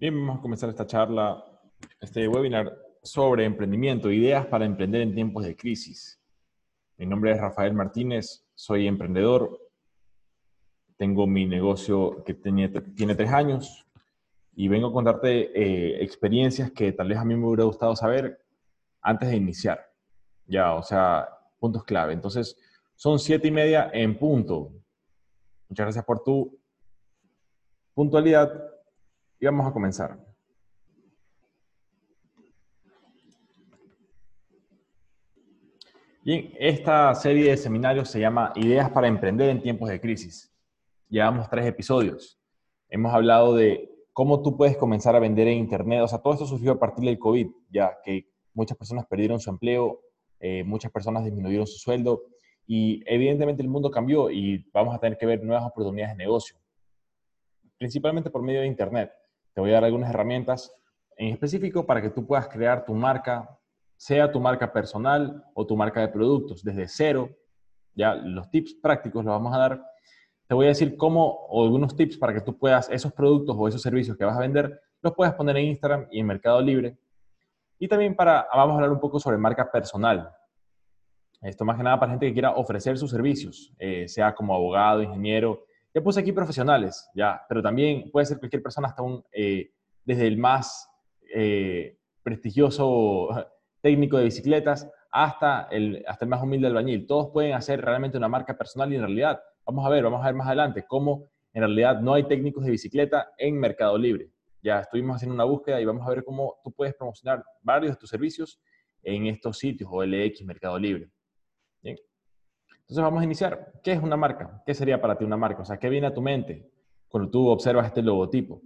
Bien, vamos a comenzar esta charla, este webinar sobre emprendimiento, ideas para emprender en tiempos de crisis. Mi nombre es Rafael Martínez, soy emprendedor, tengo mi negocio que tiene, tiene tres años y vengo a contarte eh, experiencias que tal vez a mí me hubiera gustado saber antes de iniciar. Ya, o sea, puntos clave. Entonces, son siete y media en punto. Muchas gracias por tu puntualidad y vamos a comenzar. Bien, esta serie de seminarios se llama Ideas para emprender en tiempos de crisis. Llevamos tres episodios. Hemos hablado de cómo tú puedes comenzar a vender en Internet. O sea, todo esto surgió a partir del COVID, ya que muchas personas perdieron su empleo, eh, muchas personas disminuyeron su sueldo y evidentemente el mundo cambió y vamos a tener que ver nuevas oportunidades de negocio, principalmente por medio de Internet. Te voy a dar algunas herramientas en específico para que tú puedas crear tu marca, sea tu marca personal o tu marca de productos desde cero. Ya los tips prácticos los vamos a dar. Te voy a decir cómo, o algunos tips para que tú puedas, esos productos o esos servicios que vas a vender, los puedas poner en Instagram y en Mercado Libre. Y también para, vamos a hablar un poco sobre marca personal. Esto más que nada para gente que quiera ofrecer sus servicios, eh, sea como abogado, ingeniero, ya puse aquí profesionales, ya, pero también puede ser cualquier persona, hasta un, eh, desde el más eh, prestigioso técnico de bicicletas hasta el, hasta el más humilde albañil. Todos pueden hacer realmente una marca personal y en realidad, vamos a ver, vamos a ver más adelante cómo en realidad no hay técnicos de bicicleta en Mercado Libre. Ya estuvimos haciendo una búsqueda y vamos a ver cómo tú puedes promocionar varios de tus servicios en estos sitios o LX Mercado Libre. Bien. Entonces vamos a iniciar. ¿Qué es una marca? ¿Qué sería para ti una marca? O sea, ¿qué viene a tu mente cuando tú observas este logotipo?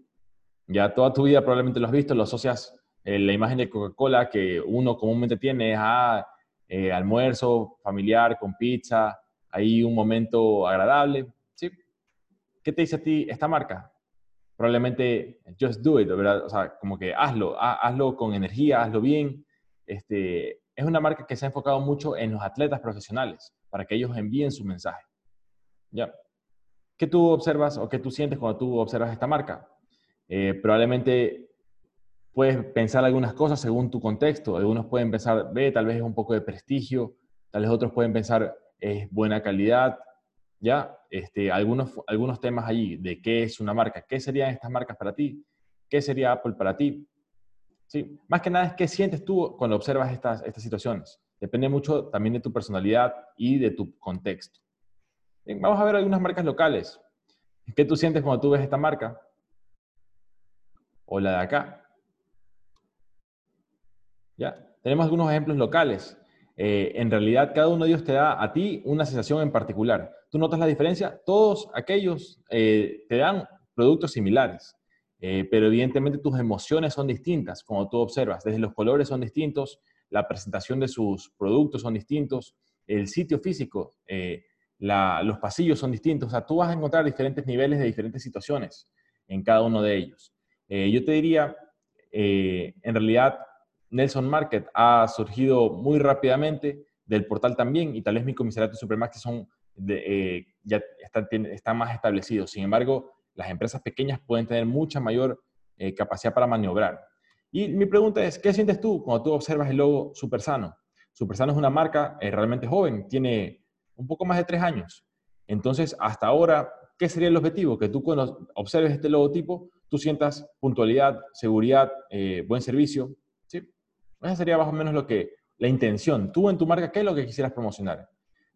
Ya toda tu vida probablemente lo has visto, lo asocias, eh, la imagen de Coca-Cola que uno comúnmente tiene a ah, eh, almuerzo familiar con pizza, ahí un momento agradable. ¿sí? ¿Qué te dice a ti esta marca? Probablemente just do it, ¿verdad? O sea, como que hazlo, hazlo con energía, hazlo bien. Este, es una marca que se ha enfocado mucho en los atletas profesionales para que ellos envíen su mensaje. ¿Ya? ¿Qué tú observas o qué tú sientes cuando tú observas esta marca? Eh, probablemente puedes pensar algunas cosas según tu contexto. Algunos pueden pensar, ve, tal vez es un poco de prestigio, tal vez otros pueden pensar, es buena calidad, ¿ya? Este, algunos, algunos temas allí de qué es una marca, qué serían estas marcas para ti, qué sería Apple para ti. ¿Sí? Más que nada es qué sientes tú cuando observas estas, estas situaciones. Depende mucho también de tu personalidad y de tu contexto. vamos a ver algunas marcas locales. ¿Qué tú sientes cuando tú ves esta marca? O la de acá. ¿Ya? Tenemos algunos ejemplos locales. Eh, en realidad, cada uno de ellos te da a ti una sensación en particular. ¿Tú notas la diferencia? Todos aquellos eh, te dan productos similares, eh, pero evidentemente tus emociones son distintas, como tú observas. Desde los colores son distintos, la presentación de sus productos son distintos, el sitio físico, eh, los pasillos son distintos, o sea, tú vas a encontrar diferentes niveles de diferentes situaciones en cada uno de ellos. Eh, yo te diría, eh, en realidad, Nelson Market ha surgido muy rápidamente del portal también y tal vez mi comisariato Supermax son ya están, más establecidos. Sin embargo, las empresas pequeñas pueden tener mucha mayor capacidad para maniobrar. Y mi pregunta es, ¿qué sientes tú cuando tú observas el logo Supersano? Supersano es una marca eh, realmente joven, tiene un poco más de tres años. Entonces, hasta ahora, ¿qué sería el objetivo? Que tú cuando observes este logotipo, tú sientas puntualidad, seguridad, eh, buen servicio. ¿sí? Esa sería más o menos lo que, la intención. Tú en tu marca, ¿qué es lo que quisieras promocionar?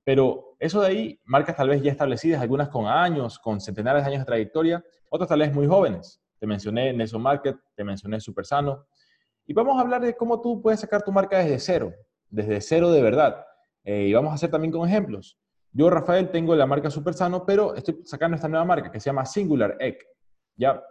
Pero eso de ahí, marcas tal vez ya establecidas, algunas con años, con centenares de años de trayectoria, otras tal vez muy jóvenes. Te mencioné Nelson Market, te mencioné Supersano. Y vamos a hablar de cómo tú puedes sacar tu marca desde cero, desde cero de verdad. Eh, y vamos a hacer también con ejemplos. Yo, Rafael, tengo la marca Supersano, pero estoy sacando esta nueva marca que se llama Singular Egg. ¿Ya?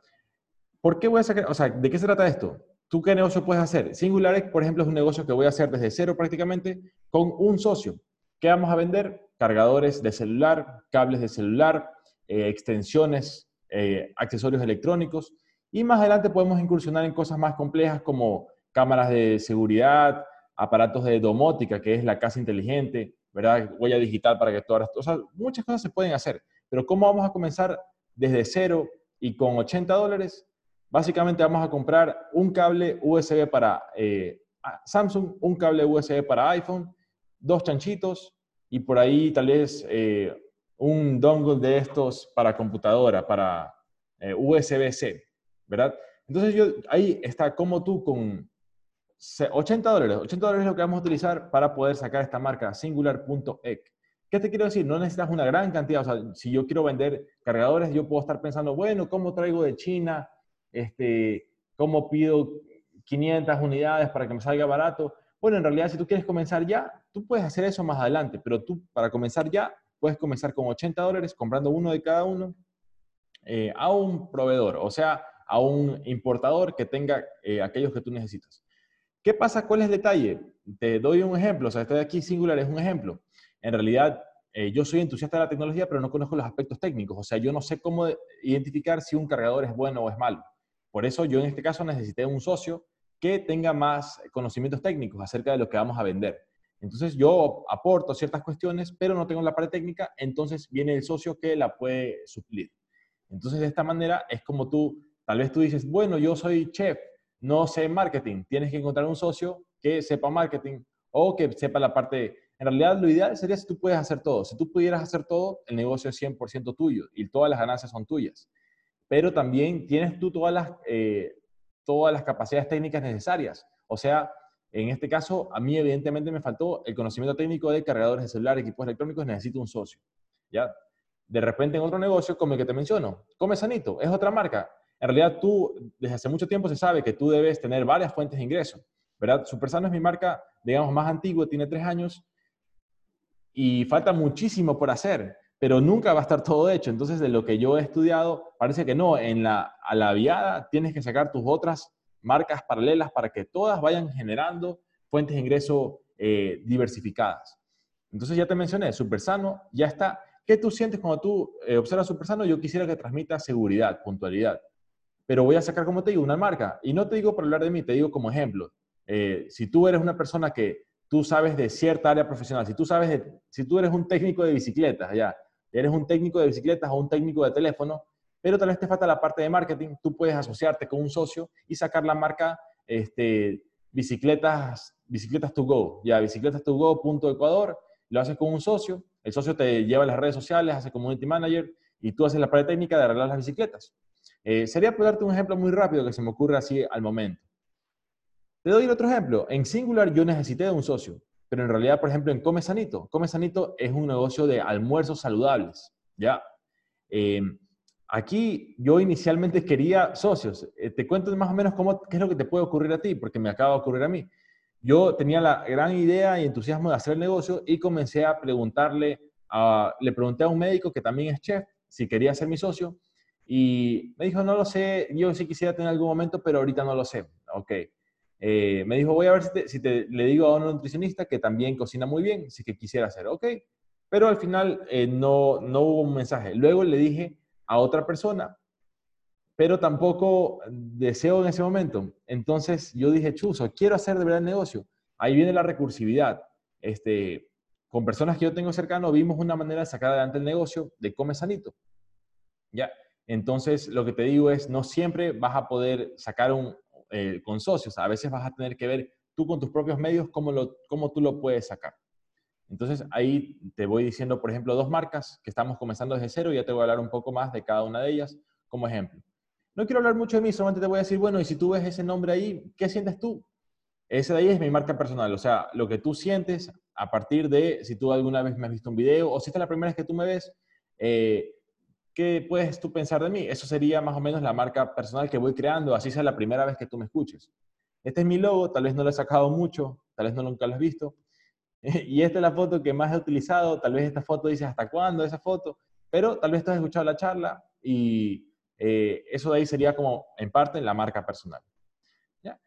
¿Por qué voy a sacar? O sea, ¿de qué se trata esto? ¿Tú qué negocio puedes hacer? Singular Egg, por ejemplo, es un negocio que voy a hacer desde cero prácticamente con un socio. ¿Qué vamos a vender? Cargadores de celular, cables de celular, eh, extensiones eh, accesorios electrónicos y más adelante podemos incursionar en cosas más complejas como cámaras de seguridad, aparatos de domótica, que es la casa inteligente, ¿verdad? Huella digital para que todas o sea, muchas cosas se pueden hacer, pero ¿cómo vamos a comenzar desde cero y con 80 dólares? Básicamente vamos a comprar un cable USB para eh, Samsung, un cable USB para iPhone, dos chanchitos y por ahí tal vez eh, un dongle de estos para computadora, para eh, USB-C, ¿verdad? Entonces yo, ahí está como tú con 80 dólares, 80 dólares es lo que vamos a utilizar para poder sacar esta marca singular.ec. ¿Qué te quiero decir? No necesitas una gran cantidad, o sea, si yo quiero vender cargadores, yo puedo estar pensando, bueno, ¿cómo traigo de China? Este, ¿Cómo pido 500 unidades para que me salga barato? Bueno, en realidad, si tú quieres comenzar ya, tú puedes hacer eso más adelante, pero tú para comenzar ya, puedes comenzar con 80 dólares comprando uno de cada uno eh, a un proveedor, o sea, a un importador que tenga eh, aquellos que tú necesitas. ¿Qué pasa? ¿Cuál es el detalle? Te doy un ejemplo, o sea, este aquí Singular es un ejemplo. En realidad, eh, yo soy entusiasta de la tecnología, pero no conozco los aspectos técnicos, o sea, yo no sé cómo identificar si un cargador es bueno o es malo. Por eso yo en este caso necesité un socio que tenga más conocimientos técnicos acerca de lo que vamos a vender. Entonces yo aporto ciertas cuestiones, pero no tengo la parte técnica, entonces viene el socio que la puede suplir. Entonces de esta manera es como tú, tal vez tú dices, bueno, yo soy chef, no sé marketing, tienes que encontrar un socio que sepa marketing o que sepa la parte... En realidad lo ideal sería si tú puedes hacer todo. Si tú pudieras hacer todo, el negocio es 100% tuyo y todas las ganancias son tuyas. Pero también tienes tú todas las, eh, todas las capacidades técnicas necesarias. O sea, en este caso, a mí evidentemente me faltó el conocimiento técnico de cargadores de celular, equipos electrónicos, necesito un socio. ¿ya? De repente en otro negocio, como el que te menciono, Come Sanito, es otra marca. En realidad tú, desde hace mucho tiempo se sabe que tú debes tener varias fuentes de ingreso. ¿verdad? Supersano es mi marca, digamos, más antigua, tiene tres años y falta muchísimo por hacer pero nunca va a estar todo hecho. Entonces, de lo que yo he estudiado, parece que no. En la, a la viada tienes que sacar tus otras marcas paralelas para que todas vayan generando fuentes de ingreso eh, diversificadas. Entonces, ya te mencioné, Supersano ya está. ¿Qué tú sientes cuando tú eh, observas Supersano? Yo quisiera que transmita seguridad, puntualidad. Pero voy a sacar, como te digo, una marca. Y no te digo por hablar de mí, te digo como ejemplo. Eh, si tú eres una persona que tú sabes de cierta área profesional, si tú sabes de, si tú eres un técnico de bicicletas, ya, eres un técnico de bicicletas o un técnico de teléfono, pero tal vez te falta la parte de marketing, tú puedes asociarte con un socio y sacar la marca este, bicicletas, bicicletas to go, ya, bicicletas to go, punto Ecuador, lo haces con un socio, el socio te lleva a las redes sociales, hace community manager y tú haces la parte técnica de arreglar las bicicletas. Eh, sería por darte un ejemplo muy rápido que se me ocurre así al momento. Te doy otro ejemplo. En Singular yo necesité de un socio. Pero en realidad, por ejemplo, en Come Sanito, Come Sanito es un negocio de almuerzos saludables, ¿ya? Eh, aquí yo inicialmente quería socios. Eh, te cuento más o menos cómo, qué es lo que te puede ocurrir a ti, porque me acaba de ocurrir a mí. Yo tenía la gran idea y entusiasmo de hacer el negocio y comencé a preguntarle, a, le pregunté a un médico que también es chef si quería ser mi socio y me dijo, no lo sé, yo sí quisiera tener algún momento, pero ahorita no lo sé. Ok. Eh, me dijo, voy a ver si, te, le digo a un nutricionista que también cocina muy bien, si que quisiera hacer, ok. Pero al final eh, no, no hubo un mensaje. Luego le dije a otra persona, pero tampoco deseo en ese momento. Entonces yo dije, chuzo, quiero hacer de verdad el negocio. Ahí viene la recursividad. Este, con personas que yo tengo cercano vimos una manera de sacar adelante el negocio de come sanito. ¿Ya? Entonces, lo que te digo es, no siempre vas a poder sacar un, eh, con socios. A veces vas a tener que ver tú con tus propios medios cómo, lo, cómo tú lo puedes sacar. Entonces ahí te voy diciendo, por ejemplo, dos marcas que estamos comenzando desde cero y ya te voy a hablar un poco más de cada una de ellas como ejemplo. No quiero hablar mucho de mí, solamente te voy a decir, bueno, y si tú ves ese nombre ahí, ¿qué sientes tú? Ese de ahí es mi marca personal, o sea, lo que tú sientes a partir de si tú alguna vez me has visto un video o si esta es la primera vez que tú me ves, eh, ¿qué puedes tú pensar de mí? Eso sería más o menos la marca personal que voy creando, así sea la primera vez que tú me escuches. Este es mi logo, tal vez no lo he sacado mucho, tal vez no nunca lo has visto. Y esta es la foto que más he utilizado, tal vez esta foto dice hasta cuándo esa foto, pero tal vez tú has escuchado la charla y eh, eso de ahí sería como en parte la marca personal. ¿Ya?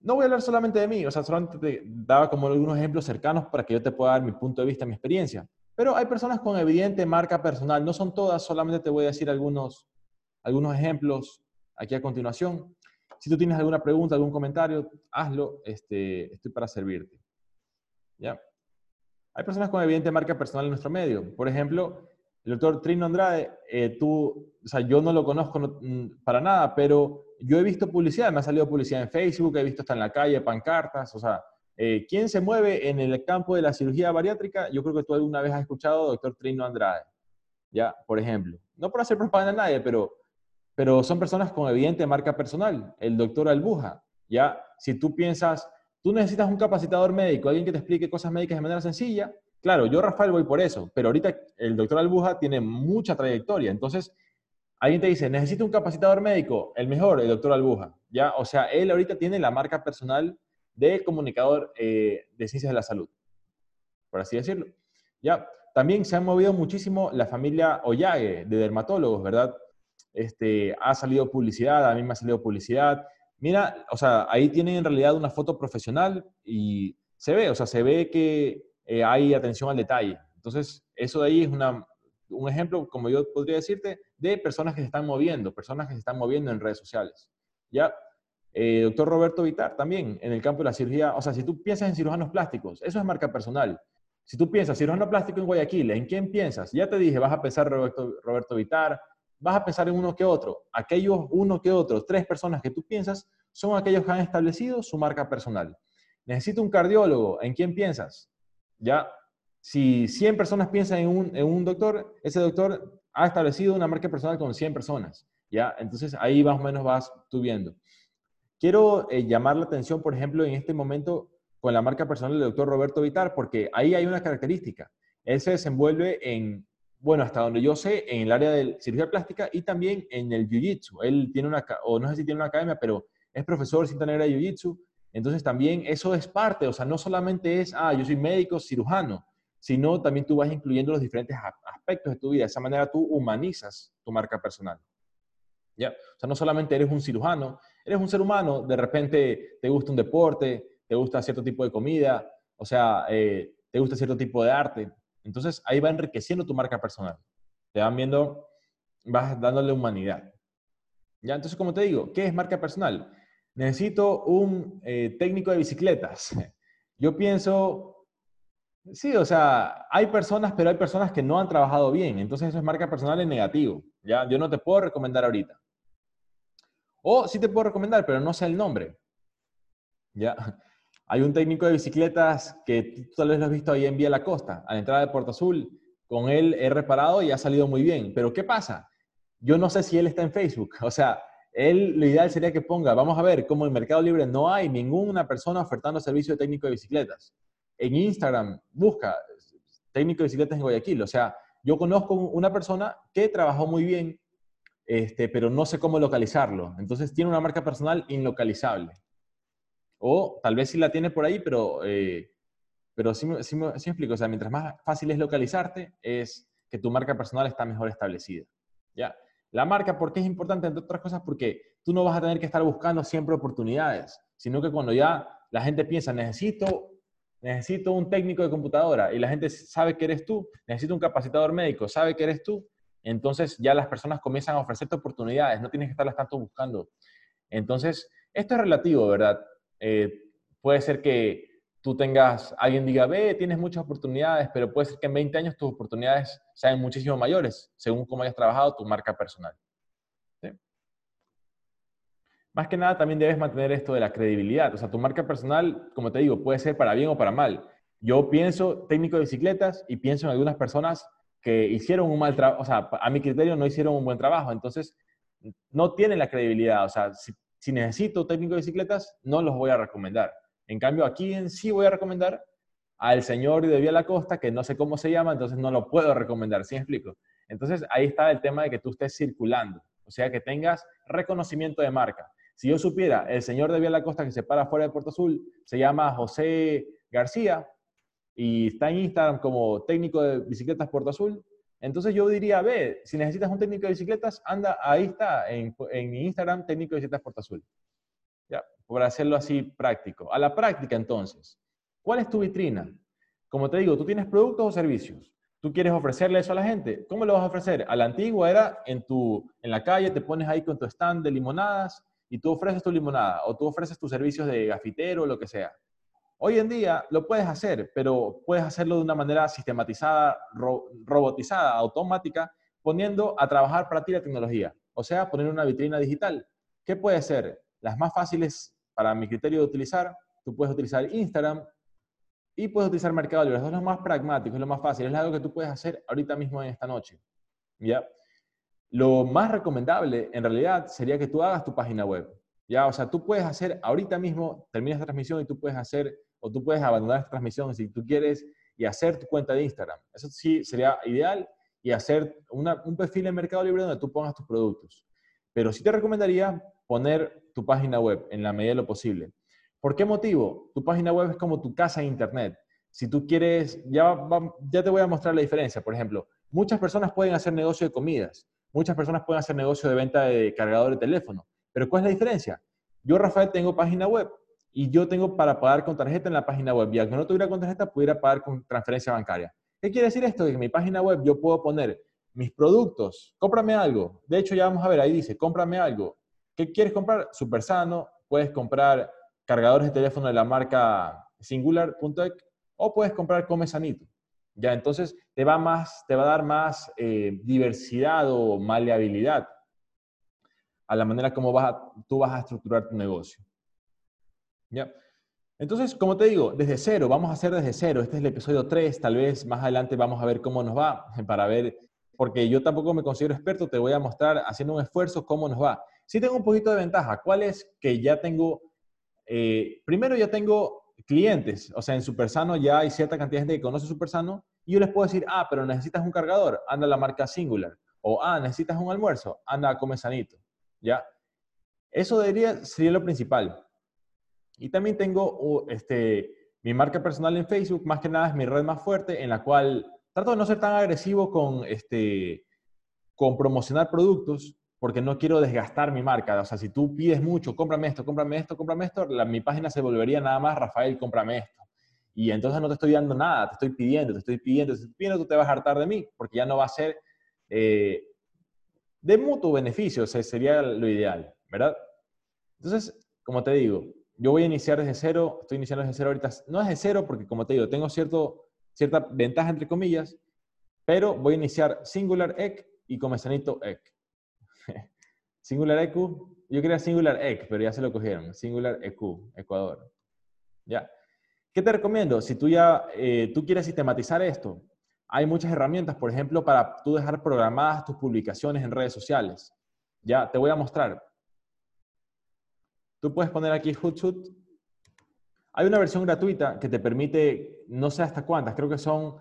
No voy a hablar solamente de mí, o sea, solamente te daba como algunos ejemplos cercanos para que yo te pueda dar mi punto de vista, mi experiencia. Pero hay personas con evidente marca personal, no son todas, solamente te voy a decir algunos, algunos ejemplos aquí a continuación. Si tú tienes alguna pregunta, algún comentario, hazlo, este, estoy para servirte. ¿Ya? Hay personas con evidente marca personal en nuestro medio. Por ejemplo, el doctor Trino Andrade, eh, tú, o sea, yo no lo conozco mm, para nada, pero yo he visto publicidad, me ha salido publicidad en Facebook, he visto hasta en la calle, pancartas, o sea, eh, ¿quién se mueve en el campo de la cirugía bariátrica? Yo creo que tú alguna vez has escuchado doctor Trino Andrade, ya, por ejemplo. No por hacer propaganda a nadie, pero, pero son personas con evidente marca personal. El doctor Albuja, ya, si tú piensas, tú necesitas un capacitador médico, alguien que te explique cosas médicas de manera sencilla, Claro, yo Rafael voy por eso, pero ahorita el doctor Albuja tiene mucha trayectoria, entonces alguien te dice, necesito un capacitador médico, el mejor, el doctor Albuja, ¿ya? O sea, él ahorita tiene la marca personal de comunicador eh, de ciencias de la salud, por así decirlo, ¿ya? También se ha movido muchísimo la familia Ollague de dermatólogos, ¿verdad? Este, ha salido publicidad, a mí me ha salido publicidad. Mira, o sea, ahí tienen en realidad una foto profesional y se ve, o sea, se ve que eh, hay atención al detalle. Entonces, eso de ahí es una, un ejemplo, como yo podría decirte, de personas que se están moviendo, personas que se están moviendo en redes sociales. Ya, eh, doctor Roberto Vitar, también en el campo de la cirugía, o sea, si tú piensas en cirujanos plásticos, eso es marca personal. Si tú piensas cirujano plástico en Guayaquil, ¿en quién piensas? Ya te dije, vas a pensar Roberto, Roberto Vitar, vas a pensar en uno que otro. Aquellos uno que otro, tres personas que tú piensas, son aquellos que han establecido su marca personal. Necesito un cardiólogo, ¿en quién piensas? ¿ya? Si 100 personas piensan en un, doctor, ese doctor ha establecido una marca personal con 100 personas, ¿ya? Entonces ahí más o menos vas tú viendo. Quiero eh, llamar la atención, por ejemplo, en este momento con la marca personal del doctor Roberto Vitar, porque ahí hay una característica. Él se desenvuelve en, bueno, hasta donde yo sé, en el área de cirugía plástica y también en el Jiu-Jitsu. Él tiene una, o no sé si tiene una academia, pero es profesor cinta negra de Jiu-Jitsu entonces también eso es parte, o sea, no solamente es, ah, yo soy médico, cirujano, sino también tú vas incluyendo los diferentes aspectos de tu vida. De esa manera tú humanizas tu marca personal. ¿Ya? O sea, no solamente eres un cirujano, eres un ser humano, de repente te gusta un deporte, te gusta cierto tipo de comida, o sea, eh, te gusta cierto tipo de arte. Entonces ahí va enriqueciendo tu marca personal. Te van viendo, vas dándole humanidad. ¿Ya? Entonces, como te digo, ¿qué es marca personal? necesito un eh, técnico de bicicletas. Yo pienso, sí, o sea, hay personas, pero hay personas que no han trabajado bien. Entonces eso es marca personal en negativo. ¿ya? Yo no te puedo recomendar ahorita. O sí te puedo recomendar, pero no sé el nombre. ¿Ya? Hay un técnico de bicicletas que tú tal vez lo has visto ahí en Vía La Costa, a la entrada de Puerto Azul. Con él he reparado y ha salido muy bien. Pero ¿qué pasa? Yo no sé si él está en Facebook. O sea, él, lo ideal sería que ponga, vamos a ver, como en Mercado Libre no hay ninguna persona ofertando servicio de técnico de bicicletas. En Instagram, busca técnico de bicicletas en Guayaquil. O sea, yo conozco una persona que trabajó muy bien, este, pero no sé cómo localizarlo. Entonces tiene una marca personal inlocalizable. O tal vez sí la tiene por ahí, pero, eh, pero sí, sí, me explico. O sea, mientras más fácil es localizarte, es que tu marca personal está mejor establecida. ¿Ya? La marca, ¿por qué es importante? Entre otras cosas, porque tú no vas a tener que estar buscando siempre oportunidades, sino que cuando ya la gente piensa, necesito, necesito un técnico de computadora y la gente sabe que eres tú, necesito un capacitador médico, sabe que eres tú, entonces ya las personas comienzan a ofrecerte oportunidades, no tienes que estarlas tanto buscando. Entonces, esto es relativo, ¿verdad? Eh, puede ser que tú tengas, alguien diga, ve, tienes muchas oportunidades, pero puede ser que en 20 años tus oportunidades sean muchísimo mayores, según cómo hayas trabajado tu marca personal. Más que nada también debes mantener esto de la credibilidad. O sea, tu marca personal, como te digo, puede ser para bien o para mal. Yo pienso técnico de bicicletas y pienso en algunas personas que hicieron un mal trabajo, o sea, a mi criterio no hicieron un buen trabajo, entonces no tienen la credibilidad. O sea, si, si necesito técnico de bicicletas, no los voy a recomendar. En cambio, aquí en sí voy a recomendar al señor de Vía la que no sé cómo se llama, entonces no lo puedo recomendar, ¿sí me explico? Entonces ahí está el tema de que tú estés circulando, o sea, que tengas reconocimiento de marca. Si yo supiera, el señor de Vía la que se para fuera de Puerto Azul se llama José García y está en Instagram como técnico de bicicletas Puerto Azul, entonces yo diría, ve, si necesitas un técnico de bicicletas, anda, ahí está, en, Instagram, técnico de bicicletas Puerto Azul. ¿Ya? Por hacerlo así práctico. A la práctica, entonces, ¿cuál es tu vitrina? Como te digo, tú tienes productos o servicios. Tú quieres ofrecerle eso a la gente. ¿Cómo lo vas a ofrecer? A la antigua era en, tu, en la calle, te pones ahí con tu stand de limonadas y tú ofreces tu limonada o tú ofreces tus servicios de gafitero o lo que sea. Hoy en día lo puedes hacer, pero puedes hacerlo de una manera sistematizada, robotizada, automática, poniendo a trabajar para ti la tecnología. O sea, poner una vitrina digital. ¿Qué puede ser? Las más fáciles para mi criterio de utilizar, tú puedes utilizar Instagram y puedes utilizar Mercado Libre. Eso es lo más pragmático, es lo más fácil, es algo que tú puedes hacer ahorita mismo en esta noche. ¿Ya? Lo más recomendable, en realidad, sería que tú hagas tu página web. ¿Ya? O sea, tú puedes hacer ahorita mismo, terminas esta transmisión y tú puedes hacer o tú puedes abandonar esta transmisión si tú quieres y hacer tu cuenta de Instagram. Eso sí sería ideal y hacer un perfil en Mercado Libre donde tú pongas tus productos. Pero sí te recomendaría poner tu página web en la medida de lo posible. ¿Por qué motivo? Tu página web es como tu casa de Internet. Si tú quieres, ya, ya te voy a mostrar la diferencia. Por ejemplo, muchas personas pueden hacer negocio de comidas, muchas personas pueden hacer negocio de venta de cargador de teléfono. Pero ¿cuál es la diferencia? Yo, Rafael, tengo página web y yo tengo para pagar con tarjeta en la página web. Y aunque no tuviera con tarjeta, pudiera pagar con transferencia bancaria. ¿Qué quiere decir esto? Que en mi página web yo puedo poner mis productos, cómprame algo. De hecho, ya vamos a ver, ahí dice, cómprame algo. ¿Qué quieres comprar? Super sano. Puedes comprar cargadores de teléfono de la marca singular.ec o puedes comprar Come Sanito. Ya, entonces te va, más, te va a dar más eh, diversidad o maleabilidad a la manera como vas tú vas a estructurar tu negocio. ¿Ya? Entonces, como te digo, desde cero, vamos a hacer desde cero. Este es el episodio 3, tal vez más adelante vamos a ver cómo nos va, para ver, porque yo tampoco me considero experto, te voy a mostrar haciendo un esfuerzo cómo nos va. Sí tengo un poquito de ventaja. ¿Cuál es? Que ya tengo, eh, primero ya tengo clientes, o sea, en Supersano ya hay cierta cantidad de gente que conoce Supersano y yo les puedo decir, ah, pero necesitas un cargador, anda a la marca Singular. O, ah, necesitas un almuerzo, anda a Come Sanito. ¿Ya? Eso debería, sería lo principal. Y también tengo este, mi marca personal en Facebook, más que nada es mi red más fuerte, en la cual trato de no ser tan agresivo con, este, con promocionar productos, porque no quiero desgastar mi marca. O sea, si tú pides mucho, cómprame esto, cómprame esto, cómprame esto, mi página se volvería nada más, Rafael, cómprame esto. Y entonces no te estoy dando nada, te estoy pidiendo, te estoy pidiendo, te estoy pidiendo, tú te vas a hartar de mí, porque ya no va a ser eh, de mutuo beneficio, o sería lo ideal, ¿verdad? Entonces, como te digo, yo voy a iniciar desde cero, estoy iniciando desde cero ahorita, no desde cero porque como te digo, tengo cierto, cierta ventaja entre comillas, pero voy a iniciar Singular EC y Comesanito EC. Singular EQ, yo quería Singular EC, pero ya se lo cogieron, Singular EQ, Ecuador. ¿Ya? ¿Qué te recomiendo? Si tú ya eh, tú quieres sistematizar esto, hay muchas herramientas, por ejemplo, para tú dejar programadas tus publicaciones en redes sociales. Ya, te voy a mostrar. Tú puedes poner aquí Hootsuite. Hay una versión gratuita que te permite, no sé hasta cuántas, creo que son,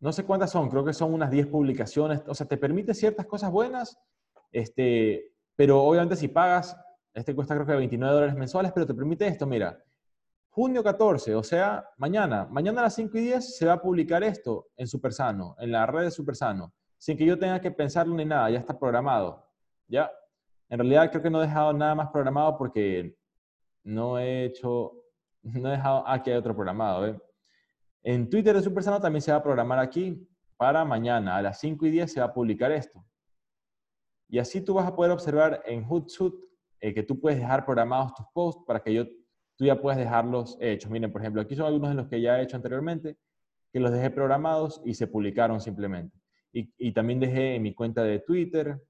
no sé cuántas son, creo que son unas 10 publicaciones. O sea, te permite ciertas cosas buenas, este, pero obviamente si pagas, este cuesta creo que 29 dólares mensuales, pero te permite esto, mira, junio 14, o sea, mañana, mañana a las 5 y 10 se va a publicar esto en Supersano, en la red de Supersano, sin que yo tenga que pensarlo ni nada, ya está programado, ¿ya? En realidad creo que no he dejado nada más programado porque no he hecho, no he dejado, aquí hay otro programado, En Twitter de Supersano también se va a programar aquí para mañana, a las 5 y 10 se va a publicar esto. Y así tú vas a poder observar en Hootsuite eh, que tú puedes dejar programados tus posts para que yo, tú ya puedas dejarlos hechos. Miren, por ejemplo, aquí son algunos de los que ya he hecho anteriormente, que los dejé programados y se publicaron simplemente. Y, y también dejé en mi cuenta de Twitter,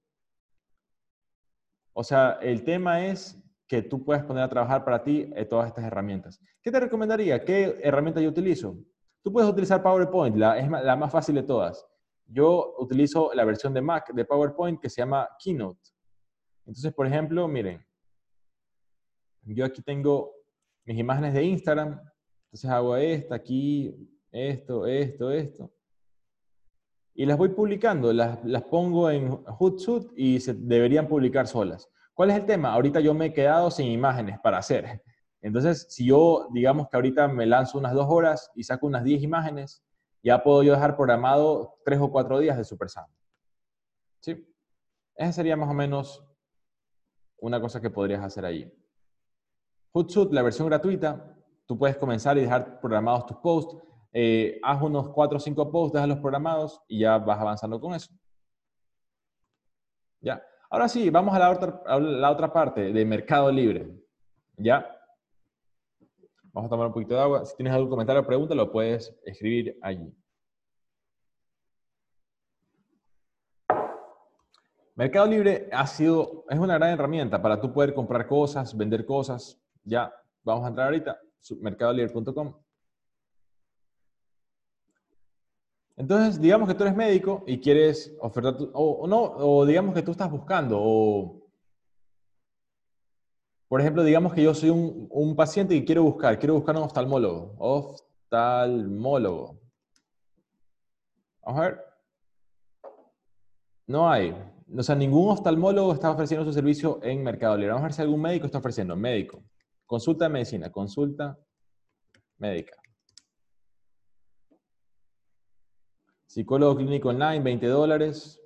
o sea, el tema es que tú puedes poner a trabajar para ti eh, todas estas herramientas. ¿Qué te recomendaría? ¿Qué herramienta yo utilizo? Tú puedes utilizar PowerPoint, la, es la más fácil de todas. Yo utilizo la versión de Mac de PowerPoint que se llama Keynote. Entonces, por ejemplo, miren, yo aquí tengo mis imágenes de Instagram. Entonces hago esta, aquí, esto, esto, esto y las voy publicando, las, pongo en Hootsuite y se deberían publicar solas. ¿Cuál es el tema? Ahorita yo me he quedado sin imágenes para hacer. Entonces, si yo, digamos que ahorita me lanzo unas dos horas y saco unas 10 imágenes, ya puedo yo dejar programado tres o cuatro días de Super ¿Sí? Esa sería más o menos una cosa que podrías hacer ahí. Hootsuite, la versión gratuita, tú puedes comenzar y dejar programados tus posts eh, haz unos 4 o 5 posts, los programados y ya vas avanzando con eso. Ya. Ahora sí, vamos a la otra, la otra parte de Mercado Libre. ¿Ya? Vamos a tomar un poquito de agua. Si tienes algún comentario o pregunta, lo puedes escribir allí. Mercado Libre ha sido, es una gran herramienta para tú poder comprar cosas, vender cosas. Ya, vamos a entrar ahorita, mercadolibre.com. Entonces, digamos que tú eres médico y quieres ofertar, o, no, o digamos que tú estás buscando, o por ejemplo, digamos que yo soy un, paciente y quiero buscar, quiero buscar un oftalmólogo, oftalmólogo. Vamos a ver. No hay. O sea, ningún oftalmólogo está ofreciendo su servicio en Mercado Libre. Vamos a ver si algún médico está ofreciendo. Médico. Consulta de medicina. Consulta médica. Psicólogo clínico online, 20 dólares.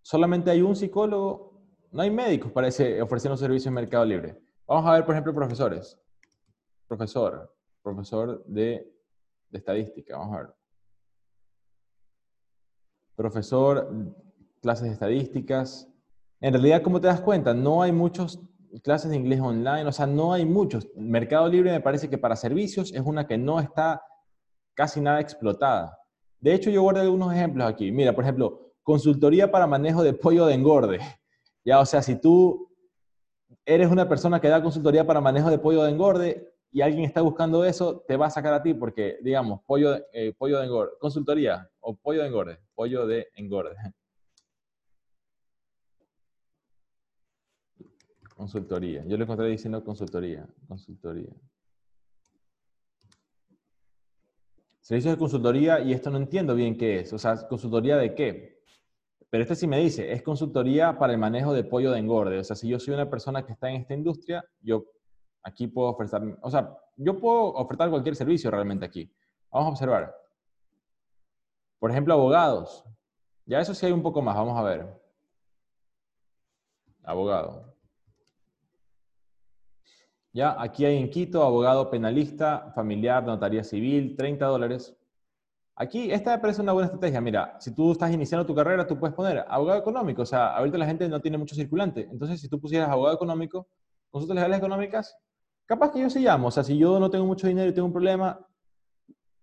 Solamente hay un psicólogo. No hay médicos para ese, ofreciendo servicio en Mercado Libre. Vamos a ver, por ejemplo, profesores. Profesor. Profesor de, de estadística. Vamos a ver profesor, clases de estadísticas. En realidad, como te das cuenta, no hay muchas clases de inglés online, o sea, no hay muchos. Mercado Libre me parece que para servicios es una que no está casi nada explotada. De hecho, yo guardé algunos ejemplos aquí. Mira, por ejemplo, consultoría para manejo de pollo de engorde. Ya, o sea, si tú eres una persona que da consultoría para manejo de pollo de engorde, y alguien está buscando eso, te va a sacar a ti porque, digamos, pollo, eh, pollo de engorde, consultoría o pollo de engorde, pollo de engorde. Consultoría. Yo le encontré diciendo consultoría, consultoría. Servicios de consultoría y esto no entiendo bien qué es. O sea, ¿consultoría de qué? Pero este sí me dice, es consultoría para el manejo de pollo de engorde. O sea, si yo soy una persona que está en esta industria, yo Aquí puedo ofrecer, o sea, yo puedo ofertar cualquier servicio realmente aquí. Vamos a observar. Por ejemplo, abogados. Ya eso sí hay un poco más, vamos a ver. Abogado. Ya, aquí hay en Quito, abogado penalista, familiar, notaría civil, 30 dólares. Aquí, esta me parece una buena estrategia. Mira, si tú estás iniciando tu carrera, tú puedes poner abogado económico. O sea, ahorita la gente no tiene mucho circulante. Entonces, si tú pusieras abogado económico, consultas legales económicas, Capaz que yo sí llamo, o sea, si yo no tengo mucho dinero y tengo un problema,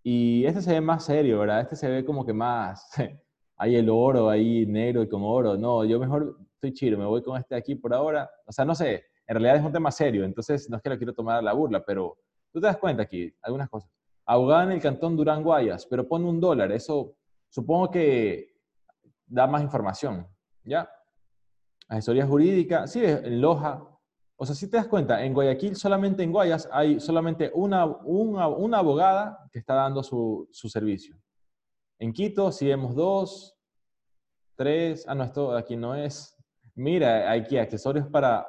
y este se ve más serio, ¿verdad? Este se ve como que más, hay el oro ahí negro y con oro. No, yo mejor estoy chido, me voy con este aquí por ahora. O sea, no sé, en realidad es un tema serio, entonces no es que lo quiero tomar a la burla, pero tú te das cuenta aquí, algunas cosas. Abogada en el cantón Durán Guayas, pero pone un dólar, eso supongo que da más información, ¿ya? Asesoría jurídica, sí, en Loja, o sea, si te das cuenta, en Guayaquil, solamente en Guayas, hay solamente una, una, abogada que está dando su, su, servicio. En Quito, si vemos dos, tres, ah, no, esto aquí no es. Mira, aquí accesorios para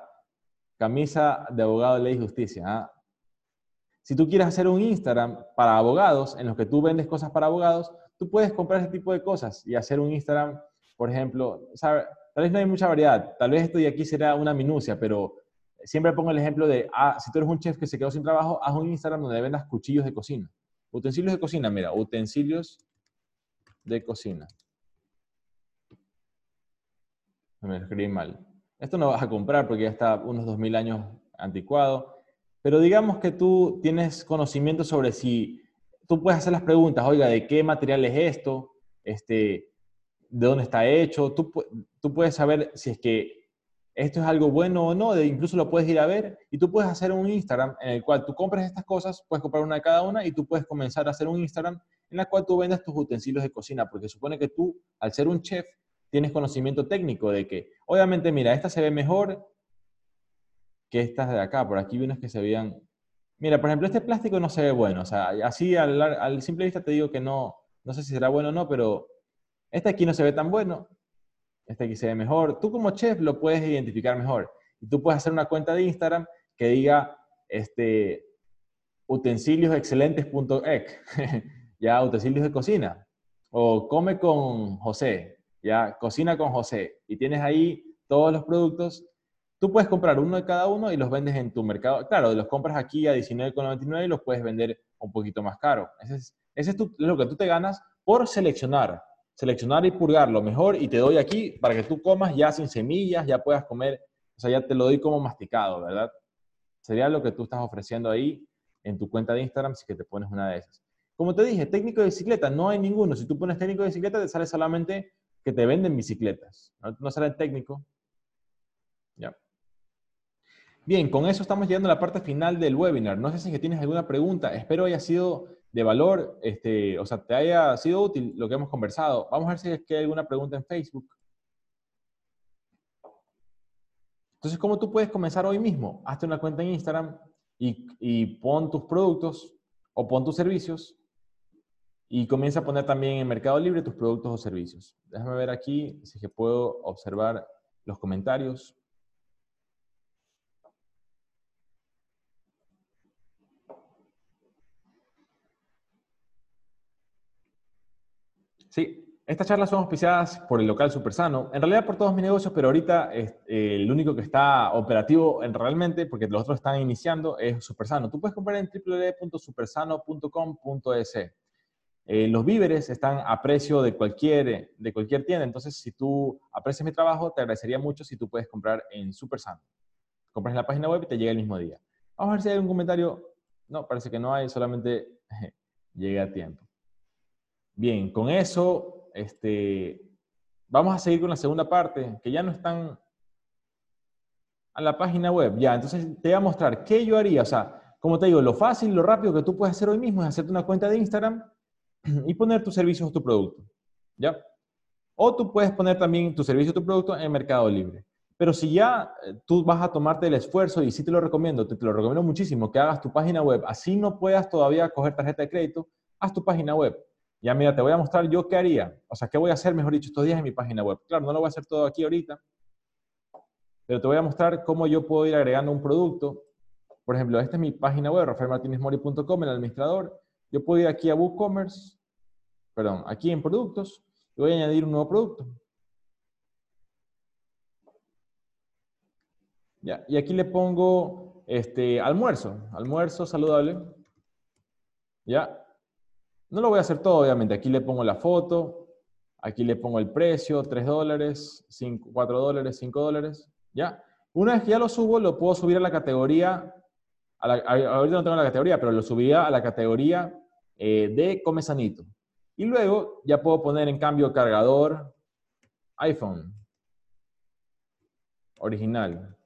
camisa de abogado de ley y justicia. ¿ah? Si tú quieres hacer un Instagram para abogados, en los que tú vendes cosas para abogados, tú puedes comprar ese tipo de cosas y hacer un Instagram, por ejemplo, tal vez no hay mucha variedad, tal vez esto de aquí será una minucia, pero siempre pongo el ejemplo de, ah, si tú eres un chef que se quedó sin trabajo, haz un Instagram donde vendas cuchillos de cocina. Utensilios de cocina, mira, utensilios de cocina. Me escribí mal. Esto no vas a comprar porque ya está unos 2000 años anticuado, pero digamos que tú tienes conocimiento sobre si tú puedes hacer las preguntas, oiga, ¿de qué material es esto? Este, ¿De dónde está hecho? Tú, tú puedes saber si es que esto es algo bueno o no, incluso lo puedes ir a ver y tú puedes hacer un Instagram en el cual tú compres estas cosas, puedes comprar una de cada una y tú puedes comenzar a hacer un Instagram en el cual tú vendas tus utensilios de cocina, porque supone que tú, al ser un chef, tienes conocimiento técnico de que, obviamente, mira, esta se ve mejor que estas de acá, por aquí vi que se veían, mira, por ejemplo, este plástico no se ve bueno, o sea, así al, al simple vista te digo que no, no sé si será bueno o no, pero este aquí no se ve tan bueno, este aquí se ve mejor. Tú como chef lo puedes identificar mejor. Y tú puedes hacer una cuenta de Instagram que diga este, utensiliosexcelentes.ec, ya utensilios de cocina. O come con José, ya cocina con José. Y tienes ahí todos los productos. Tú puedes comprar uno de cada uno y los vendes en tu mercado. Claro, los compras aquí a $19,99 y los puedes vender un poquito más caro. Ese es, ese es lo que tú te ganas por seleccionar seleccionar y purgar lo mejor y te doy aquí para que tú comas ya sin semillas, ya puedas comer, o sea, ya te lo doy como masticado, ¿verdad? Sería lo que tú estás ofreciendo ahí en tu cuenta de Instagram si que te pones una de esas. Como te dije, técnico de bicicleta, no hay ninguno. Si tú pones técnico de bicicleta, te sale solamente que te venden bicicletas. No, sale técnico. Ya. Bien, con eso estamos llegando a la parte final del webinar. No sé si tienes alguna pregunta. Espero haya sido de valor, este, o sea, te haya sido útil lo que hemos conversado. Vamos a ver si es que hay alguna pregunta en Facebook. Entonces, ¿cómo tú puedes comenzar hoy mismo? Hazte una cuenta en Instagram y, y pon tus productos o pon tus servicios y comienza a poner también en Mercado Libre tus productos o servicios. Déjame ver aquí si que puedo observar los comentarios. Sí, estas charlas son auspiciadas por el local Supersano, en realidad por todos mis negocios, pero ahorita eh, el único que está operativo en realmente, porque los otros están iniciando, es Supersano. Tú puedes comprar en www.supersano.com.es. Eh, los víveres están a precio de cualquier, de cualquier tienda, entonces si tú aprecias mi trabajo, te agradecería mucho si tú puedes comprar en Supersano. Compras en la página web y te llega el mismo día. Vamos a ver si hay un comentario. No, parece que no hay, solamente llega a tiempo. Bien, con eso, este, vamos a seguir con la segunda parte, que ya no están a la página web. Ya, entonces te voy a mostrar qué yo haría. O sea, como te digo, lo fácil, lo rápido que tú puedes hacer hoy mismo es hacerte una cuenta de Instagram y poner tus servicios o tu producto. ¿Ya? O tú puedes poner también tu servicio o tu producto en Mercado Libre. Pero si ya eh, tú vas a tomarte el esfuerzo, y sí te lo recomiendo, te, lo recomiendo muchísimo, que hagas tu página web, así no puedas todavía coger tarjeta de crédito, haz tu página web. Ya mira, te voy a mostrar yo qué haría, o sea, qué voy a hacer, mejor dicho, estos días en mi página web. Claro, no lo voy a hacer todo aquí ahorita, pero te voy a mostrar cómo yo puedo ir agregando un producto. Por ejemplo, esta es mi página web, rafaelmartinezmori.com, el administrador. Yo puedo ir aquí a WooCommerce perdón, aquí en productos, voy a añadir un nuevo producto. Ya, y aquí le pongo este, almuerzo, almuerzo saludable. Ya, no lo voy a hacer todo, obviamente. Aquí le pongo la foto, aquí le pongo el precio, 3 dólares, 5, 4 dólares, 5 dólares. Ya, una vez que ya lo subo, lo puedo subir a la categoría, ahorita no tengo la categoría, pero lo subiría a la categoría eh, de come sanito. Y luego ya puedo poner en cambio cargador iPhone original.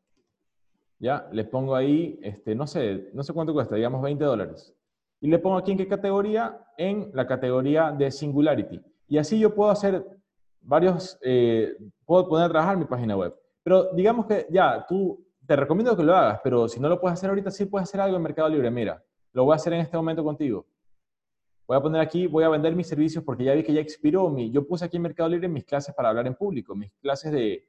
Ya, le pongo ahí, este, no sé, no sé cuánto cuesta, digamos 20 dólares. Y le pongo aquí en qué categoría, en la categoría de Singularity. Y así yo puedo hacer varios, eh, puedo poner a trabajar mi página web. Pero digamos que ya, tú, te recomiendo que lo hagas, pero si no lo puedes hacer ahorita, sí puedes hacer algo en Mercado Libre. Mira, lo voy a hacer en este momento contigo. Voy a poner aquí, voy a vender mis servicios porque ya vi que ya expiró mi, yo puse aquí en Mercado Libre mis clases para hablar en público, mis clases de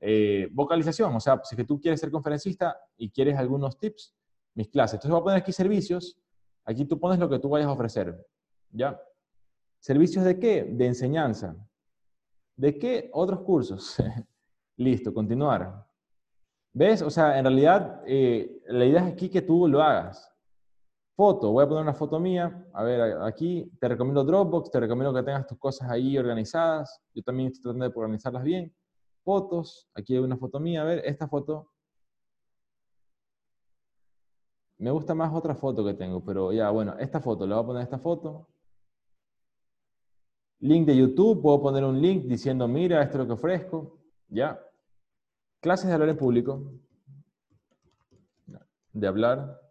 eh, vocalización. O sea, si que tú quieres ser conferencista y quieres algunos tips, mis clases. Entonces voy a poner aquí servicios. Aquí tú pones lo que tú vayas a ofrecer. ¿Ya? ¿Servicios de qué? De enseñanza. ¿De qué? Otros cursos. Listo, continuar. ¿Ves? O sea, en realidad, eh, la idea es aquí que tú lo hagas. Foto, voy a poner una foto mía. A ver, aquí te recomiendo Dropbox, te recomiendo que tengas tus cosas ahí organizadas. Yo también estoy tratando de organizarlas bien. Fotos, aquí hay una foto mía. A ver, esta foto. Me gusta más otra foto que tengo, pero ya, bueno, esta foto, le voy a poner esta foto. Link de YouTube, puedo poner un link diciendo, mira, esto es lo que ofrezco. Ya. Clases de hablar en público. De hablar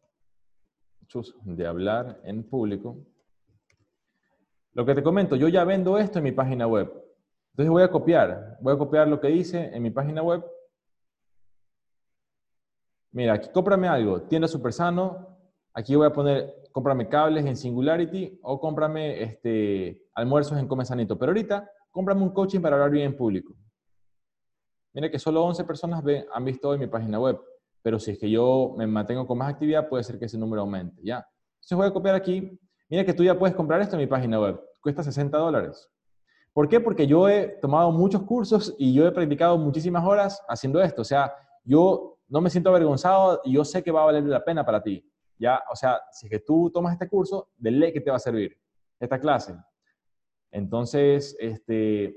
de hablar en público. Lo que te comento, yo ya vendo esto en mi página web. Entonces voy a copiar, voy a copiar lo que dice en mi página web. Mira, aquí cómprame algo, tienda super sano. Aquí voy a poner, cómprame cables en Singularity o cómprame este, almuerzos en Come Sanito. Pero ahorita, cómprame un coaching para hablar bien en público. Mira que solo 11 personas han visto hoy mi página web pero si es que yo me mantengo con más actividad, puede ser que ese número aumente, ¿ya? Entonces voy a copiar aquí. Mira que tú ya puedes comprar esto en mi página web. Cuesta 60 dólares. ¿Por qué? Porque yo he tomado muchos cursos y yo he practicado muchísimas horas haciendo esto. O sea, yo no me siento avergonzado y yo sé que va a valer la pena para ti. ¿ya? O sea, si es que tú tomas este curso, de ley que te va a servir esta clase. Entonces, este,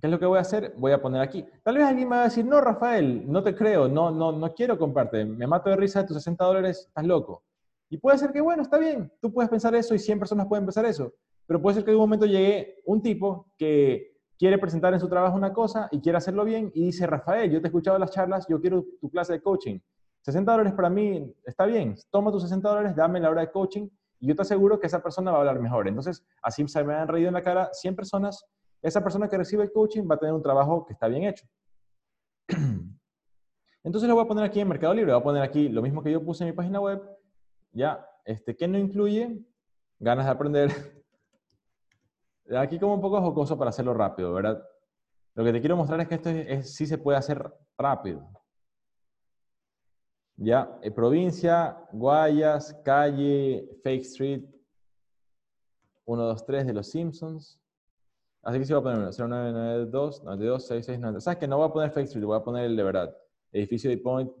¿Qué es lo que voy a hacer? Voy a poner aquí. Tal vez alguien me va a decir, no, Rafael, no te creo, no, no, no quiero comprarte, me mato de risa de tus 60 dólares, estás loco. Y puede ser que, bueno, está bien, tú puedes pensar eso y 100 personas pueden pensar eso, pero puede ser que en un momento llegue un tipo que quiere presentar en su trabajo una cosa y quiere hacerlo bien y dice, Rafael, yo te he escuchado las charlas, yo quiero tu clase de coaching. 60 dólares para mí está bien, toma tus 60 dólares, dame la hora de coaching y yo te aseguro que esa persona va a hablar mejor. Entonces, así se me han reído en la cara 100 personas, esa persona que recibe el coaching va a tener un trabajo que está bien hecho. Entonces lo voy a poner aquí en Mercado Libre, voy a poner aquí lo mismo que yo puse en mi página web, ya, este, ¿qué no incluye? Ganas de aprender. Aquí como un poco jocoso para hacerlo rápido, ¿verdad? Lo que te quiero mostrar es que esto es, sí se puede hacer rápido. Ya, eh, provincia, Guayas, calle, Fake Street, 1, 2, 3 de los Simpsons. Así que sí voy a poner 0992, 92, 66, ¿Sabes que no voy a poner Fake Street? Voy a poner el de verdad. Edificio de Point.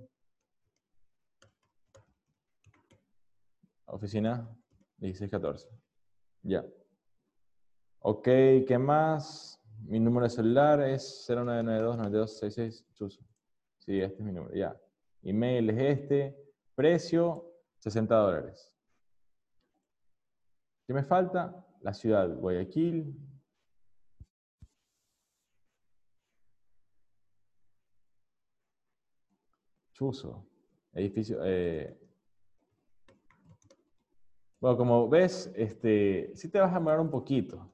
Oficina 1614. Ya. Ok, ¿qué más? Mi número de celular es 0992 9266 Chuso. Sí, este es mi número, ya. Email es este. Precio, 60 dólares. ¿Qué me falta? La ciudad, Guayaquil. Chuso. Edificio. Eh. Bueno, como ves, este, sí te vas a demorar un poquito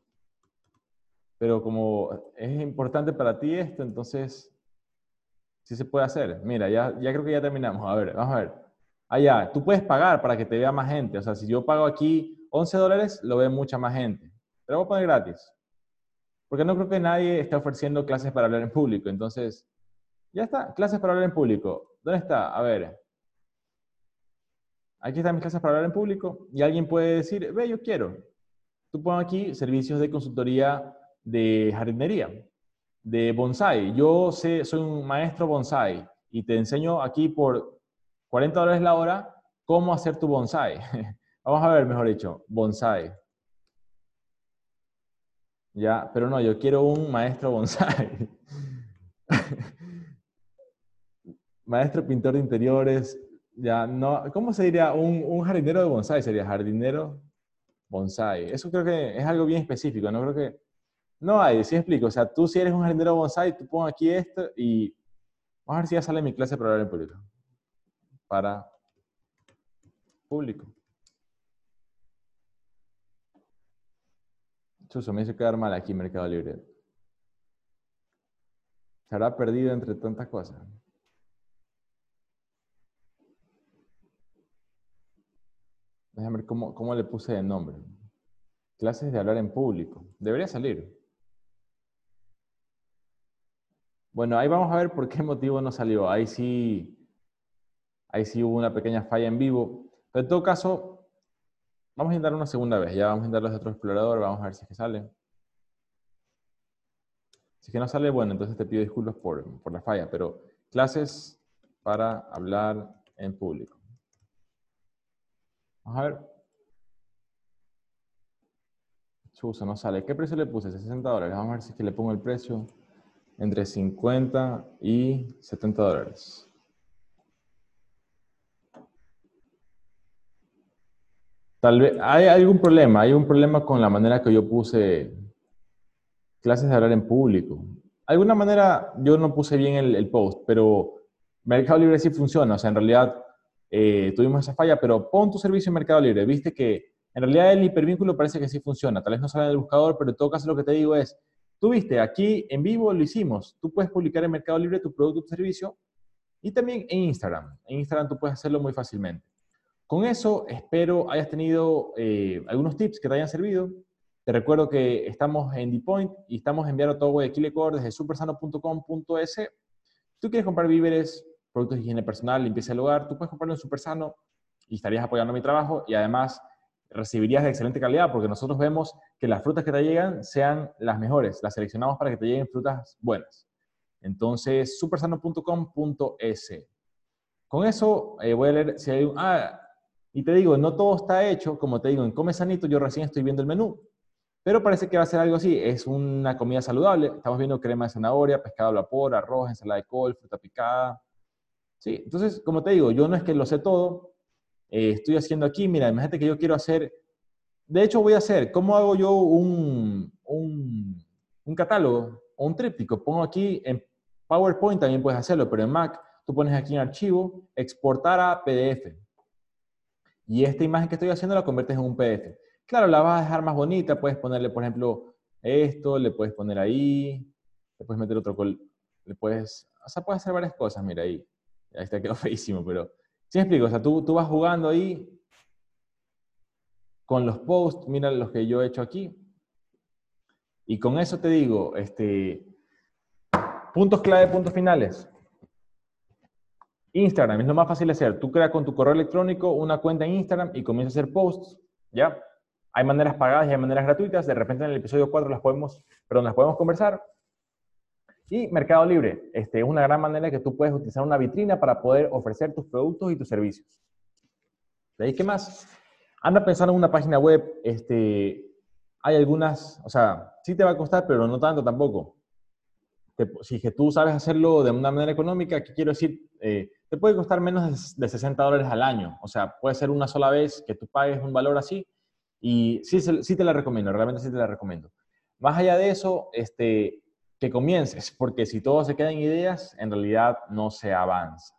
pero como es importante para ti esto, entonces sí se puede hacer. Mira, ya, creo que ya terminamos. A ver, vamos a ver. Allá, ah, tú puedes pagar para que te vea más gente. O sea, si yo pago aquí 11 dólares, lo ve mucha más gente. Pero voy a poner gratis. Porque no creo que nadie esté ofreciendo clases para hablar en público. Entonces, ya está, clases para hablar en público. ¿Dónde está? A ver. Aquí están mis clases para hablar en público. Y alguien puede decir, ve, yo quiero. Tú pones aquí servicios de consultoría de jardinería, de bonsai. Yo sé, soy un maestro bonsai y te enseño aquí por 40 dólares la hora cómo hacer tu bonsai. Vamos a ver, mejor dicho, bonsai. Ya, pero no, yo quiero un maestro bonsai. maestro pintor de interiores. Ya, no, ¿cómo se diría? Un, un jardinero de bonsai sería jardinero bonsai. Eso creo que es algo bien específico, no creo que no hay, sí explico. O sea, tú si eres un jardinero bonsai, tú pones aquí esto y vamos a ver si ya sale mi clase para hablar en público. Para público. Chuso, me hizo quedar mal aquí Mercado Libre. Se habrá perdido entre tantas cosas. Déjame ver cómo, cómo le puse de nombre. Clases de hablar en público. Debería salir. Bueno, ahí vamos a ver por qué motivo no salió. Ahí sí, ahí sí hubo una pequeña falla en vivo. Pero en todo caso, vamos a intentar una segunda vez. Ya vamos a intentar los otro explorador, vamos a ver si es que sale. Si es que no sale, bueno, entonces te pido disculpas por, por la falla, pero clases para hablar en público. Vamos a ver. Chusa, no sale. ¿Qué precio le puse? 60 dólares. Vamos a ver si es que le pongo el precio entre 50 y 70 dólares. Tal vez hay algún problema, hay un problema con la manera que yo puse clases de hablar en público. De alguna manera yo no puse bien el, post, pero Mercado Libre sí funciona. O sea, en realidad eh, tuvimos esa falla, pero pon tu servicio en Mercado Libre. Viste que en realidad el hipervínculo parece que sí funciona. Tal vez no sale en el buscador, pero en todo caso lo que te digo es, Tú viste, aquí en vivo lo hicimos. Tú puedes publicar en Mercado Libre tu producto o servicio y también en Instagram. En Instagram tú puedes hacerlo muy fácilmente. Con eso espero hayas tenido eh, algunos tips que te hayan servido. Te recuerdo que estamos en DePoint y estamos enviando todo Guayaquil Ecuador desde supersano.com.es. Tú quieres comprar víveres, productos de higiene personal, limpieza del hogar, tú puedes comprarlo en Supersano y estarías apoyando mi trabajo y además recibirías de excelente calidad porque nosotros vemos que las frutas que te llegan sean las mejores, las seleccionamos para que te lleguen frutas buenas. Entonces, supersano.com.es. Con eso eh, voy a leer si hay un... Ah, y te digo, no todo está hecho, como te digo, en Come Sanito yo recién estoy viendo el menú. Pero parece que va a ser algo así. Es una comida saludable. Estamos viendo crema de zanahoria, pescado al vapor, arroz, ensalada de col, fruta picada. Sí, entonces, como te digo, yo no es que lo sé todo. Eh, estoy haciendo aquí, mira, imagínate que yo quiero hacer, de hecho voy a hacer, ¿cómo hago yo un, un, un catálogo o un tríptico? Pongo aquí en PowerPoint también puedes hacerlo, pero en Mac tú pones aquí en archivo, exportar a PDF. Y esta imagen que estoy haciendo la conviertes en un PDF. Claro, la vas a dejar más bonita, puedes ponerle, por ejemplo, esto, le puedes poner ahí, le puedes meter otro, le puedes, o sea, puedes hacer varias cosas, mira ahí. Ahí está, quedó feísimo, pero... ¿Sí me explico? O sea, tú, tú vas jugando ahí con los posts, mira los que yo he hecho aquí. Y con eso te digo, este, puntos clave, puntos finales. Instagram es lo más fácil de hacer. Tú creas con tu correo electrónico una cuenta en Instagram y comienzas a hacer posts, ¿ya? Hay maneras pagadas y hay maneras gratuitas. De repente en el episodio 4 las podemos, perdón, las podemos conversar. Y Mercado Libre, este, es una gran manera que tú puedes utilizar una vitrina para poder ofrecer tus productos y tus servicios. ¿De ahí qué más? Anda pensando en una página web, este, hay algunas, o sea, sí te va a costar, pero no tanto tampoco si que tú sabes hacerlo de una manera económica, ¿qué quiero decir? Eh, te puede costar menos de 60 dólares al año. O sea, puede ser una sola vez que tú pagues un valor así. Y sí, sí te la recomiendo, realmente sí te la recomiendo. Más allá de eso, este, que comiences, porque si todo se queda en ideas, en realidad no se avanza.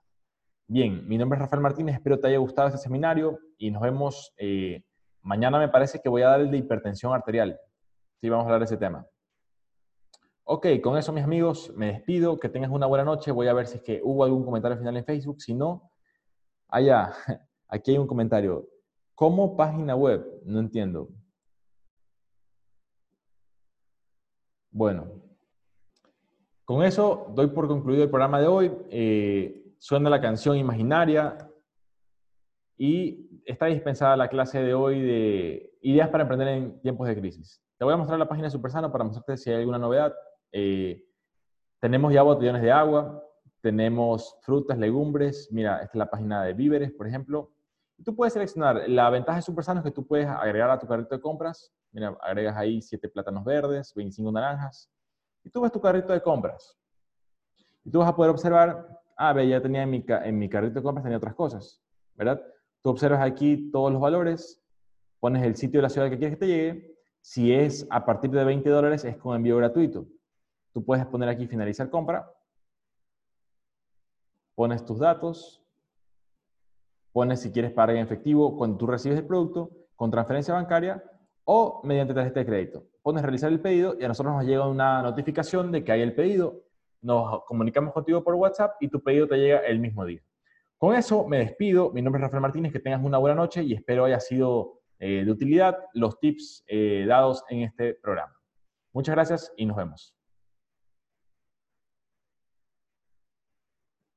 Bien, mi nombre es Rafael Martínez, espero te haya gustado este seminario y nos vemos eh, mañana me parece que voy a dar el de hipertensión arterial. Sí, vamos a hablar de ese tema. Ok, con eso mis amigos, me despido, que tengas una buena noche. Voy a ver si es que hubo algún comentario final en Facebook. Si no, allá, aquí hay un comentario. ¿Cómo página web? No entiendo. Bueno, con eso doy por concluido el programa de hoy. Eh, suena la canción imaginaria y está dispensada la clase de hoy de ideas para emprender en tiempos de crisis. Te voy a mostrar la página de Supersano para mostrarte si hay alguna novedad. Eh, tenemos ya botellones de agua, tenemos frutas, legumbres. Mira, esta es la página de víveres, por ejemplo. tú puedes seleccionar. La ventaja de Supersano es que tú puedes agregar a tu carrito de compras. Mira, agregas ahí 7 plátanos verdes, 25 naranjas. Y tú ves tu carrito de compras. Y tú vas a poder observar, ah, ve, ya tenía en mi, en mi carrito de compras, tenía otras cosas, ¿verdad? Tú observas aquí todos los valores, pones el sitio de la ciudad que quieres que te llegue. Si es a partir de 20 dólares, es con envío gratuito. Tú puedes poner aquí finalizar compra, pones tus datos, pones si quieres pagar en efectivo cuando tú recibes el producto, con transferencia bancaria o mediante tarjeta de crédito. Pones realizar el pedido y a nosotros nos llega una notificación de que hay el pedido. Nos comunicamos contigo por WhatsApp y tu pedido te llega el mismo día. Con eso me despido. Mi nombre es Rafael Martínez. Que tengas una buena noche y espero haya sido eh, de utilidad los tips eh, dados en este programa. Muchas gracias y nos vemos.